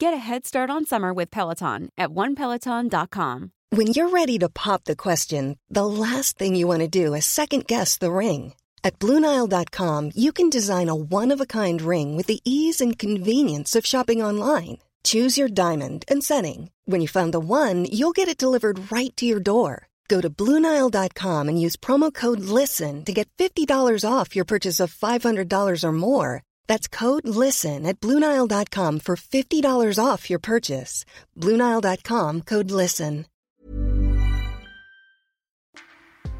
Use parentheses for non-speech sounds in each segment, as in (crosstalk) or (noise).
Get a head start on summer with Peloton at onepeloton.com. When you're ready to pop the question, the last thing you want to do is second guess the ring. At Bluenile.com, you can design a one of a kind ring with the ease and convenience of shopping online. Choose your diamond and setting. When you find the one, you'll get it delivered right to your door. Go to Bluenile.com and use promo code LISTEN to get $50 off your purchase of $500 or more. That's code LISTEN at Bluenile.com for $50 off your purchase. Bluenile.com code LISTEN.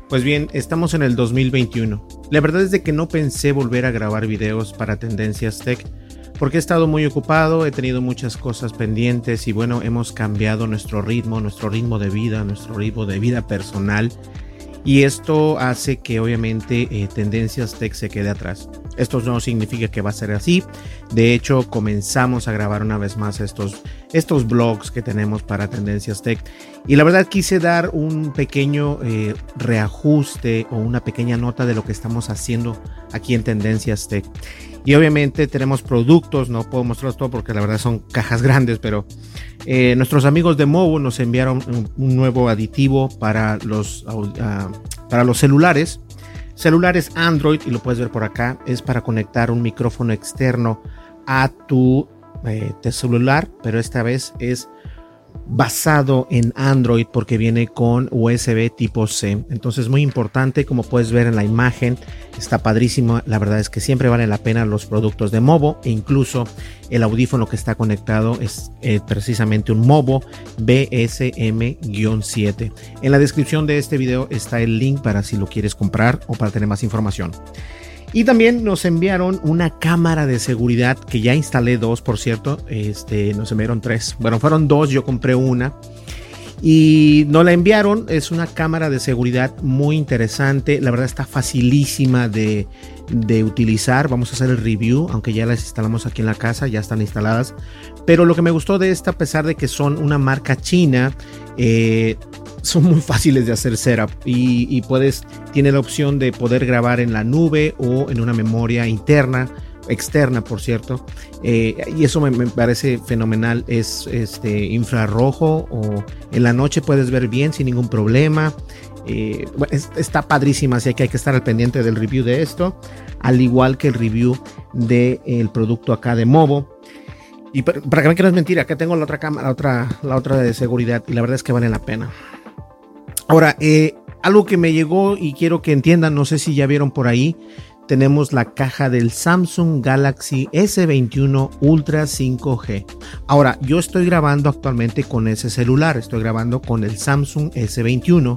Pues bien, estamos en el 2021. La verdad es de que no pensé volver a grabar videos para Tendencias Tech porque he estado muy ocupado, he tenido muchas cosas pendientes y bueno, hemos cambiado nuestro ritmo, nuestro ritmo de vida, nuestro ritmo de vida personal y esto hace que obviamente eh, Tendencias Tech se quede atrás. Esto no significa que va a ser así. De hecho, comenzamos a grabar una vez más estos, estos blogs que tenemos para Tendencias Tech. Y la verdad quise dar un pequeño eh, reajuste o una pequeña nota de lo que estamos haciendo aquí en Tendencias Tech. Y obviamente tenemos productos, no puedo mostrarlos todo porque la verdad son cajas (laughs) grandes, pero eh, nuestros amigos de Movo nos enviaron un, nuevo aditivo para los, ah, para los celulares. Celulares Android, y lo puedes ver por acá, es para conectar un micrófono externo a tu eh, celular, pero esta vez es basado en Android porque viene con USB tipo C. Entonces muy importante, como puedes ver en la imagen, está padrísimo. La verdad es que siempre vale la pena los productos de Movo e incluso el audífono que está conectado es eh, precisamente un Movo BSM-7. En la descripción de este video está el link para si lo quieres comprar o para tener más información. Y también nos enviaron una cámara de seguridad que ya instalé dos, por cierto. Este, nos enviaron tres. Bueno, fueron dos, yo compré una. Y nos la enviaron. Es una cámara de seguridad muy interesante. La verdad está facilísima de, de utilizar. Vamos a hacer el review, aunque ya las instalamos aquí en la casa, ya están instaladas. Pero lo que me gustó de esta, a pesar de que son una marca china, eh, son muy fáciles de hacer setup y, puedes, tiene la opción de poder grabar en la nube o en una memoria interna, externa por cierto, eh, y eso me, parece fenomenal, es este infrarrojo o en la noche puedes ver bien sin ningún problema. Eh, está padrísima, así que hay que estar al pendiente del review de esto, al igual que el review del producto acá de Movo. Y para, que me quieras mentir, acá tengo la otra cámara, la otra, la otra de seguridad, y la verdad es que vale la pena. Ahora, eh, algo que me llegó y quiero que entiendan, no sé si ya vieron por ahí, tenemos la caja del Samsung Galaxy S21 Ultra 5G. Ahora, yo estoy grabando actualmente con ese celular, estoy grabando con el Samsung S21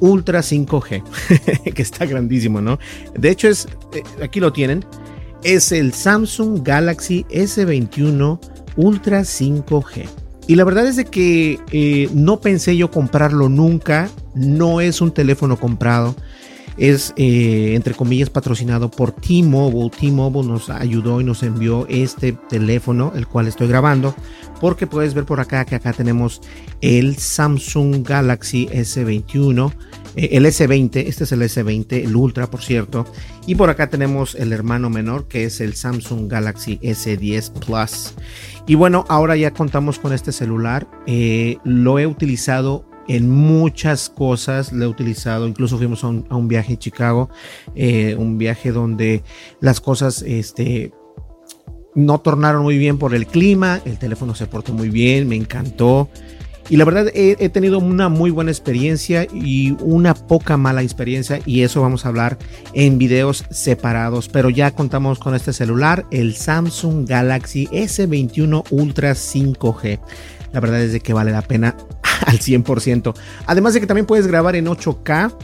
Ultra 5G, (laughs) que está grandísimo, ¿no? De hecho, es, eh, aquí lo tienen, es el Samsung Galaxy S21 Ultra 5G. Y la verdad es de que eh, no pensé yo comprarlo nunca. No es un teléfono comprado. Es, eh, entre comillas, patrocinado por T-Mobile. T-Mobile nos ayudó y nos envió este teléfono, el cual estoy grabando. Porque puedes ver por acá que acá tenemos el Samsung Galaxy S21. Eh, el S20, este es el S20, el Ultra, por cierto. Y por acá tenemos el hermano menor, que es el Samsung Galaxy S10 Plus. Y bueno, ahora ya contamos con este celular. Eh, lo he utilizado en muchas cosas. Lo he utilizado, incluso fuimos a un, viaje en Chicago, eh, un viaje donde las cosas, este, no tornaron muy bien por el clima. El teléfono se portó muy bien, me encantó. Y la verdad he, tenido una muy buena experiencia y una poca mala experiencia y eso vamos a hablar en videos separados. Pero ya contamos con este celular, el Samsung Galaxy S21 Ultra 5G. La verdad es de que vale la pena (laughs) al 100%. Además de que también puedes grabar en 8K.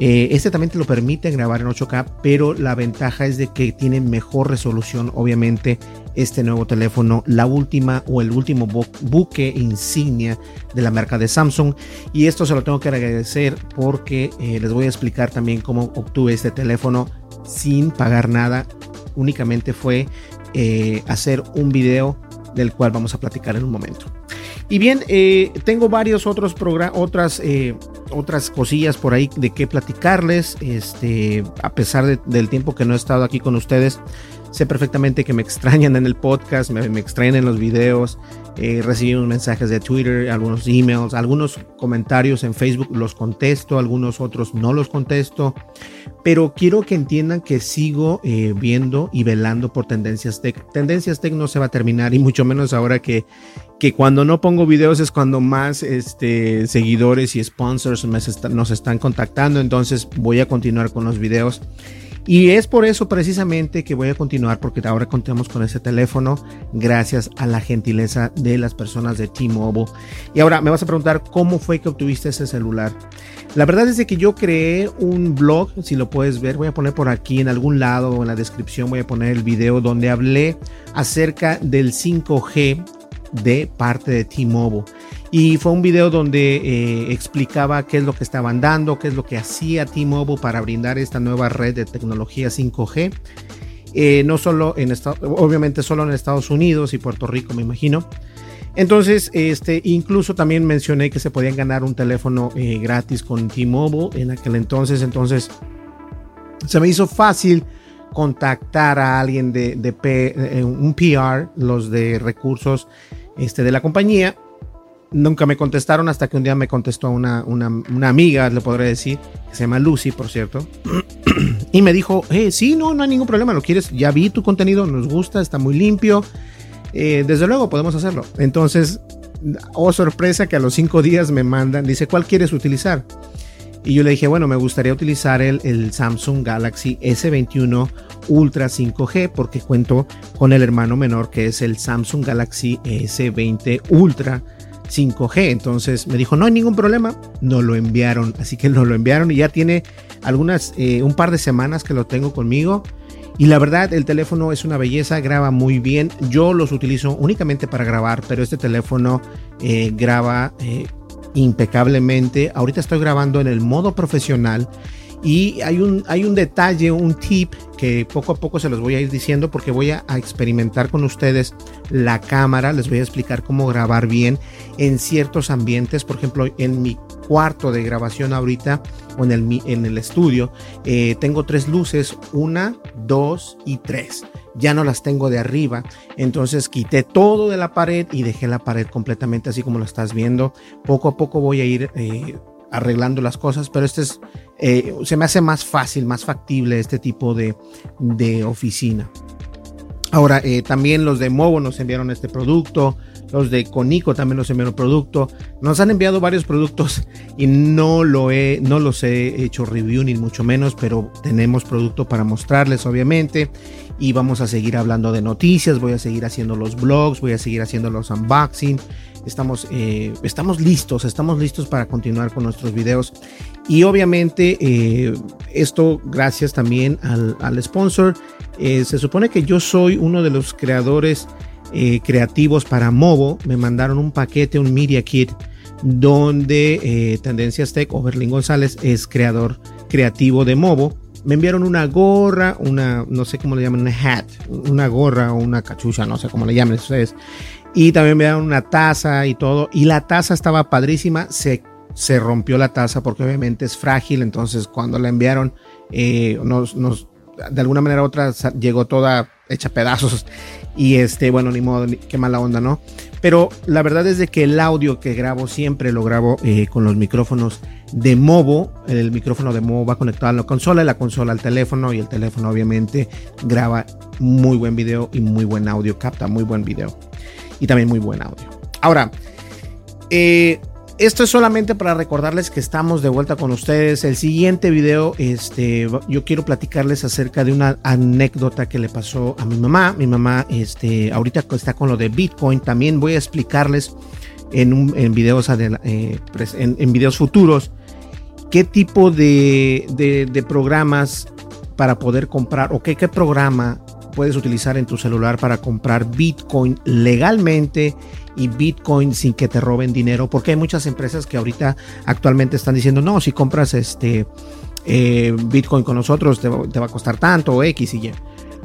Eh, este también te lo permite grabar en 8K, pero la ventaja es de que tiene mejor resolución, obviamente, este nuevo teléfono, la última o el último buque insignia de la marca de Samsung. Y esto se lo tengo que agradecer porque eh, les voy a explicar también cómo obtuve este teléfono sin pagar nada. Únicamente fue eh, hacer un video del cual vamos a platicar en un momento. Y bien, eh, tengo varios otros programas, otras, otras cosillas por ahí de qué platicarles. Este, a pesar del tiempo que no he estado aquí con ustedes, sé perfectamente que me extrañan en el podcast, me, me extrañan en los videos. Eh, recibimos mensajes de Twitter, algunos emails, algunos comentarios en Facebook los contesto, algunos otros no los contesto, pero quiero que entiendan que sigo eh, viendo y velando por Tendencias Tech. Tendencias Tech no se va a terminar y mucho menos ahora que, que cuando no pongo videos es cuando más este, seguidores y sponsors nos están contactando, entonces voy a continuar con los videos. Y es por eso precisamente que voy a continuar porque ahora contamos con ese teléfono gracias a la gentileza de las personas de T-Mobile. Y ahora me vas a preguntar cómo fue que obtuviste ese celular. La verdad es que yo creé un blog, si lo puedes ver, voy a poner por aquí en algún lado o en la descripción voy a poner el video donde hablé acerca del 5G de parte de T-Mobile. Y fue un video donde eh, explicaba qué es lo que estaban dando, qué es lo que hacía T-Mobile para brindar esta nueva red de tecnología 5G. Eh, no solo en Estados, obviamente solo en Estados Unidos y Puerto Rico, me imagino. Entonces, este, incluso también mencioné que se podían ganar un teléfono eh, gratis con T-Mobile en aquel entonces. Entonces, se me hizo fácil contactar a alguien de, de un PR, los de recursos este, de la compañía, nunca me contestaron hasta que un día me contestó una, una, amiga, le podré decir, que se llama Lucy, por cierto, (clears throat) y me dijo, eh, sí, no, no hay ningún problema, lo quieres, ya vi tu contenido, nos gusta, está muy limpio, eh, desde luego podemos hacerlo. Entonces, oh sorpresa que a los cinco días me mandan, dice, ¿cuál quieres utilizar? Y yo le dije, bueno, me gustaría utilizar el, el Samsung Galaxy S21 Ultra 5G porque cuento con el hermano menor que es el Samsung Galaxy S20 Ultra 5G. Entonces me dijo, no hay ningún problema. No lo enviaron. Así que no lo enviaron y ya tiene algunas, eh, un par de semanas que lo tengo conmigo. Y la verdad, el teléfono es una belleza, graba muy bien. Yo los utilizo únicamente para grabar, pero este teléfono eh, graba eh, impecablemente. Ahorita estoy grabando en el modo profesional y hay un, hay un detalle, un tip que poco a poco se los voy a ir diciendo porque voy a, experimentar con ustedes la cámara, les voy a explicar cómo grabar bien en ciertos ambientes, por ejemplo, en mi cuarto de grabación ahorita o en el, en el estudio, eh, tengo tres luces, una, dos y tres. Ya no las tengo de arriba, entonces quité todo de la pared y dejé la pared completamente así como lo estás viendo. Poco a poco voy a ir eh, arreglando las cosas, pero este es, eh, se me hace más fácil, más factible este tipo de, de oficina. Ahora, eh, también los de Movo nos enviaron este producto, los de Conico también nos enviaron producto, nos han enviado varios productos y no, lo he, no los he hecho review ni mucho menos, pero tenemos producto para mostrarles obviamente y vamos a seguir hablando de noticias, voy a seguir haciendo los blogs, voy a seguir haciendo los unboxing, estamos, eh, estamos listos, estamos listos para continuar con nuestros videos. Y obviamente eh, esto gracias también al, sponsor. Eh, se supone que yo soy uno de los creadores creativos para Movo. Me mandaron un paquete, un Media Kit, donde Tendencias Tech o Berlín González es creador creativo de Movo me enviaron una gorra, una, no sé cómo le llaman, una hat, una gorra o una cachucha, no sé cómo le llaman ustedes. Y también me dieron una taza y todo. Y la taza estaba padrísima. Se, se rompió la taza porque obviamente es frágil. Entonces cuando la enviaron, eh, nos, nos, de alguna manera u otra llegó toda hecha pedazos. Y este, bueno, ni modo, qué mala onda, ¿no? Pero la verdad es de que el audio que grabo siempre lo grabo eh, con los micrófonos de Movo. El micrófono de Movo va conectado a la consola y la consola al teléfono. Y el teléfono, obviamente, graba muy buen video y muy buen audio, capta muy buen video y también muy buen audio. Ahora, eh, esto es solamente para recordarles que estamos de vuelta con ustedes. El siguiente video, este, yo quiero platicarles acerca de una anécdota que le pasó a mi mamá. Mi mamá, este, ahorita está con lo de Bitcoin. También voy a explicarles en, videos, eh, en, videos futuros qué tipo de, de, programas para poder comprar o qué, qué programa puedes utilizar en tu celular para comprar Bitcoin legalmente y Bitcoin sin que te roben dinero, porque hay muchas empresas que ahorita actualmente están diciendo, no, si compras este eh, Bitcoin con nosotros te, va a costar tanto o X y Y.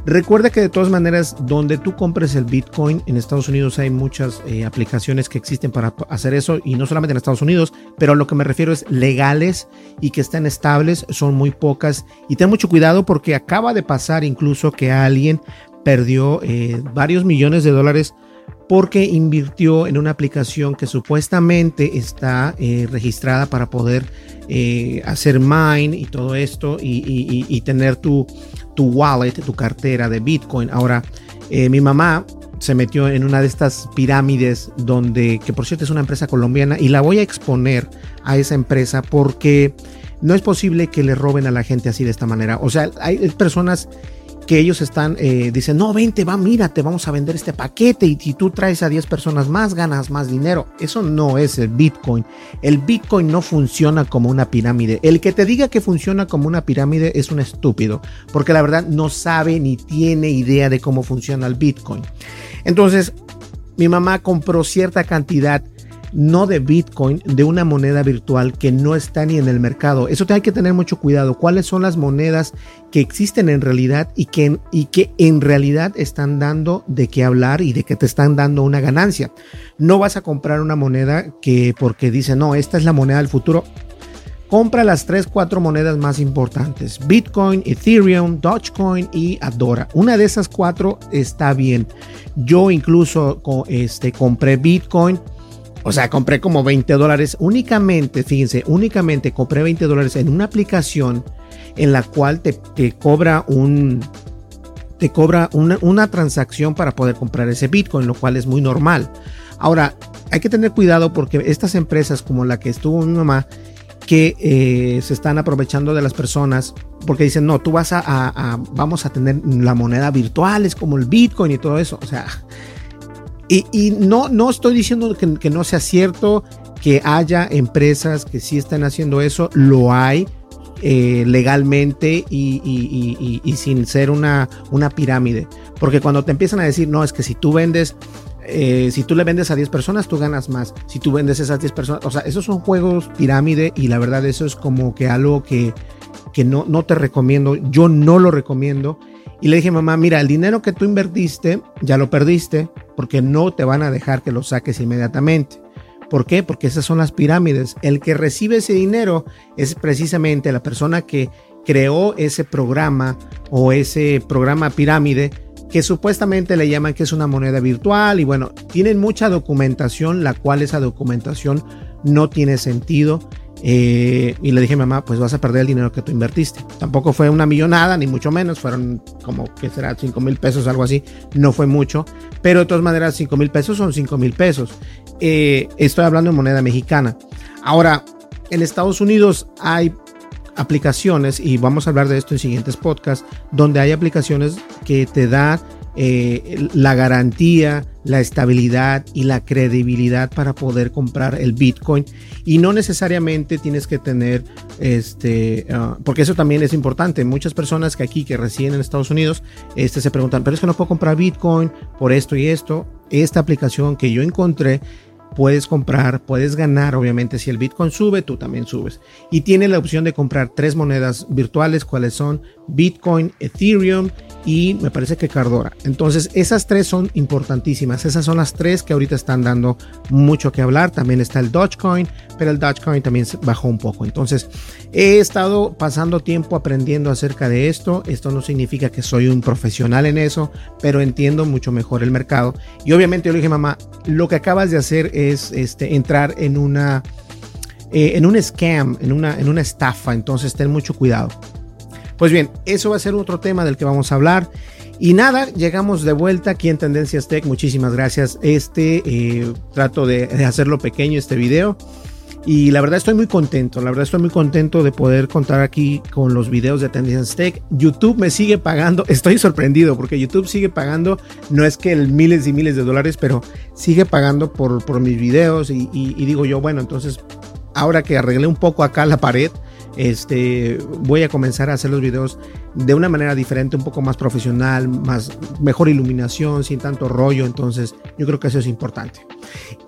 Recuerda que de todas maneras, donde tú compres el Bitcoin, en Estados Unidos hay muchas eh, aplicaciones que existen para hacer eso, y no solamente en Estados Unidos, pero a lo que me refiero es legales y que estén estables, son muy pocas. Y ten mucho cuidado porque acaba de pasar incluso que alguien perdió eh, varios millones de dólares porque invirtió en una aplicación que supuestamente está eh, registrada para poder hacer mine y todo esto y tener tu, tu wallet, tu cartera de Bitcoin. Ahora, eh, mi mamá se metió en una de estas pirámides donde, que por cierto es una empresa colombiana, y la voy a exponer a esa empresa porque no es posible que le roben a la gente así de esta manera. O sea, hay personas que ellos están, eh, dicen, no, vente, va, mira, te vamos a vender este paquete y si tú traes a 10 personas más, ganas más dinero. Eso no es el Bitcoin. El Bitcoin no funciona como una pirámide. El que te diga que funciona como una pirámide es un estúpido, porque la verdad no sabe ni tiene idea de cómo funciona el Bitcoin. Entonces, mi mamá compró cierta cantidad no de Bitcoin, de una moneda virtual que no está ni en el mercado. Eso te hay que tener mucho cuidado. ¿Cuáles son las monedas que existen en realidad y que, y que en realidad están dando de qué hablar y de que te están dando una ganancia? No vas a comprar una moneda que porque dice, no, esta es la moneda del futuro. Compra las 3, 4 monedas más importantes. Bitcoin, Ethereum, Dogecoin y Adora. Una de esas cuatro está bien. Yo incluso este, compré Bitcoin o sea, compré como 20 dólares únicamente, fíjense, únicamente compré 20 dólares en una aplicación en la cual te, cobra un, te cobra una, una, transacción para poder comprar ese Bitcoin, lo cual es muy normal. Ahora, hay que tener cuidado porque estas empresas como la que estuvo mi mamá, que eh, se están aprovechando de las personas porque dicen, no, tú vas a, a, vamos a tener la moneda virtual, es como el Bitcoin y todo eso. O sea, y, no, estoy diciendo que, no sea cierto que haya empresas que sí están haciendo eso, lo hay eh, legalmente y, sin ser una, pirámide. Porque cuando te empiezan a decir, no, es que si tú vendes, eh, si tú le vendes a 10 personas, tú ganas más. Si tú vendes esas 10 personas, o sea, esos son juegos pirámide y la verdad eso es como que algo que, no te recomiendo. Yo no lo recomiendo. Y le dije, mamá, mira, el dinero que tú invertiste, ya lo perdiste, porque no te van a dejar que lo saques inmediatamente. ¿Por qué? Porque esas son las pirámides. El que recibe ese dinero es precisamente la persona que creó ese programa o ese programa pirámide que supuestamente le llaman que es una moneda virtual y bueno, tienen mucha documentación, la cual esa documentación no tiene sentido eh, y le dije, mamá, pues vas a perder el dinero que tú invertiste. Tampoco fue una millonada, ni mucho menos. Fueron como, que será? 5 mil pesos, algo así. No fue mucho. Pero de todas maneras, 5 mil pesos son 5 mil pesos. Eh, estoy hablando de moneda mexicana. Ahora, en Estados Unidos hay aplicaciones, y vamos a hablar de esto en siguientes podcasts, donde hay aplicaciones que te dan eh, la garantía, la estabilidad y la credibilidad para poder comprar el Bitcoin. Y no necesariamente tienes que tener, este, ah, porque eso también es importante. Muchas personas que aquí, que residen en Estados Unidos, este, se preguntan, pero es que no puedo comprar Bitcoin por esto y esto. Esta aplicación que yo encontré puedes comprar, puedes ganar, obviamente si el Bitcoin sube, tú también subes. Y tiene la opción de comprar tres monedas virtuales, cuáles son Bitcoin, Ethereum y me parece que Cardora. Entonces, esas tres son importantísimas. Esas son las tres que ahorita están dando mucho que hablar. También está el Dogecoin, pero el Dogecoin también bajó un poco. Entonces, he estado pasando tiempo aprendiendo acerca de esto. Esto no significa que soy un profesional en eso, pero entiendo mucho mejor el mercado. Y obviamente yo le dije, mamá, lo que acabas de hacer es este, entrar en una... Eh, en un scam, en una, en una estafa, entonces ten mucho cuidado. Pues bien, eso va a ser otro tema del que vamos a hablar. Y nada, llegamos de vuelta aquí en Tendencias Tech. Muchísimas gracias. Este eh, trato de, hacerlo pequeño, este video. Y la verdad estoy muy contento, la verdad estoy muy contento de poder contar aquí con los videos de Tendencias Tech. YouTube me sigue pagando, (laughs) estoy sorprendido porque YouTube sigue pagando, no es que el miles y miles de dólares, pero sigue pagando por, por mis videos y digo yo, bueno, entonces ahora que arreglé un poco acá la pared, Este, voy a comenzar a hacer los videos de una manera diferente, un poco más profesional, más mejor iluminación, sin tanto rollo. Entonces, yo creo que eso es importante.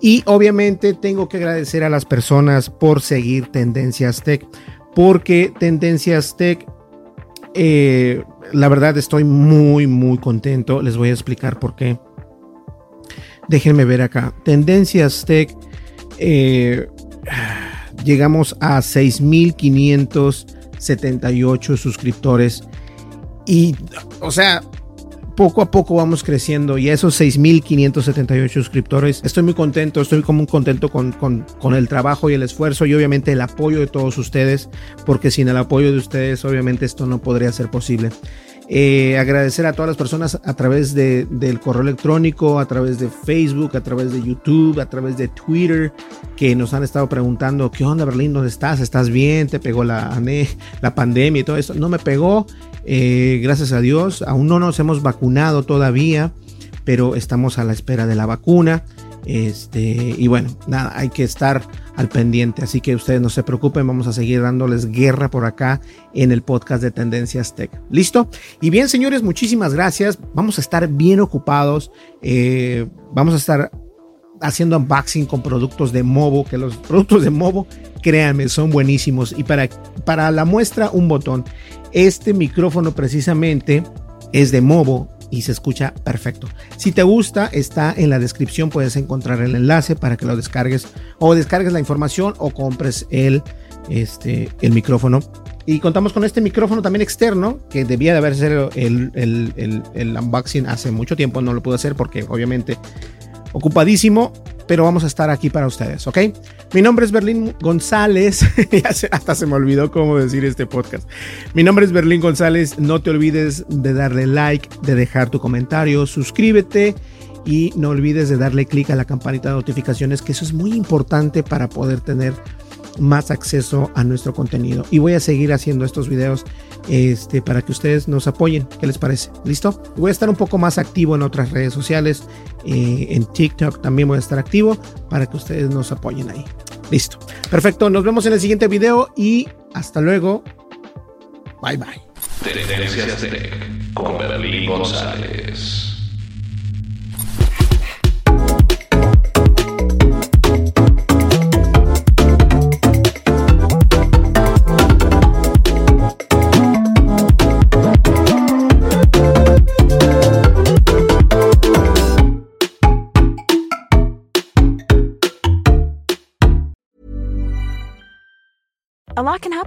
Y obviamente tengo que agradecer a las personas por seguir Tendencias Tech, porque Tendencias Tech, eh, la verdad estoy muy, muy contento. Les voy a explicar por qué. Déjenme ver acá. Tendencias Tech. Eh, llegamos a 6.578 suscriptores. Y, o sea, poco a poco vamos creciendo y esos 6.578 suscriptores estoy muy contento, estoy como muy contento con, con, con, el trabajo y el esfuerzo y obviamente el apoyo de todos ustedes, porque sin el apoyo de ustedes obviamente esto no podría ser posible. Eh, agradecer a todas las personas a través de, del correo electrónico, a través de Facebook, a través de YouTube, a través de Twitter, que nos han estado preguntando, ¿qué onda Berlín? ¿Dónde estás? ¿Estás bien? ¿Te pegó la, (laughs) la pandemia y todo eso? No me pegó, eh, gracias a Dios. Aún no nos hemos vacunado todavía, pero estamos a la espera de la vacuna. Este, y bueno, nada, hay que estar al pendiente. Así que ustedes no se preocupen, vamos a seguir dándoles guerra por acá en el podcast de Tendencias Tech. ¿Listo? Y bien, señores, muchísimas gracias. Vamos a estar bien ocupados. Eh, vamos a estar haciendo unboxing con productos de Movo, que los productos de Movo, créanme, son buenísimos. Y para, para la muestra, un botón. Este micrófono precisamente es de Movo y se escucha perfecto. Si te gusta, está en la descripción, puedes encontrar el enlace para que lo descargues o descargues la información o compres el, este, el micrófono. Y contamos con este micrófono también externo, que debía de haber sido el, el, el unboxing hace mucho tiempo, no lo pude hacer porque obviamente ocupadísimo, pero vamos a estar aquí para ustedes, ¿ok? Mi nombre es Berlín González, (laughs) hasta se me olvidó cómo decir este podcast. Mi nombre es Berlín González, no te olvides de darle like, de dejar tu comentario, suscríbete y no olvides de darle clic a la campanita de notificaciones, que eso es muy importante para poder tener más acceso a nuestro contenido. Y voy a seguir haciendo estos videos este, para que ustedes nos apoyen. ¿Qué les parece? ¿Listo? Voy a estar un poco más activo en otras redes sociales. Eh, en TikTok también voy a estar activo para que ustedes nos apoyen ahí. Listo. Perfecto. Nos vemos en el siguiente video y hasta luego. Bye bye. con González.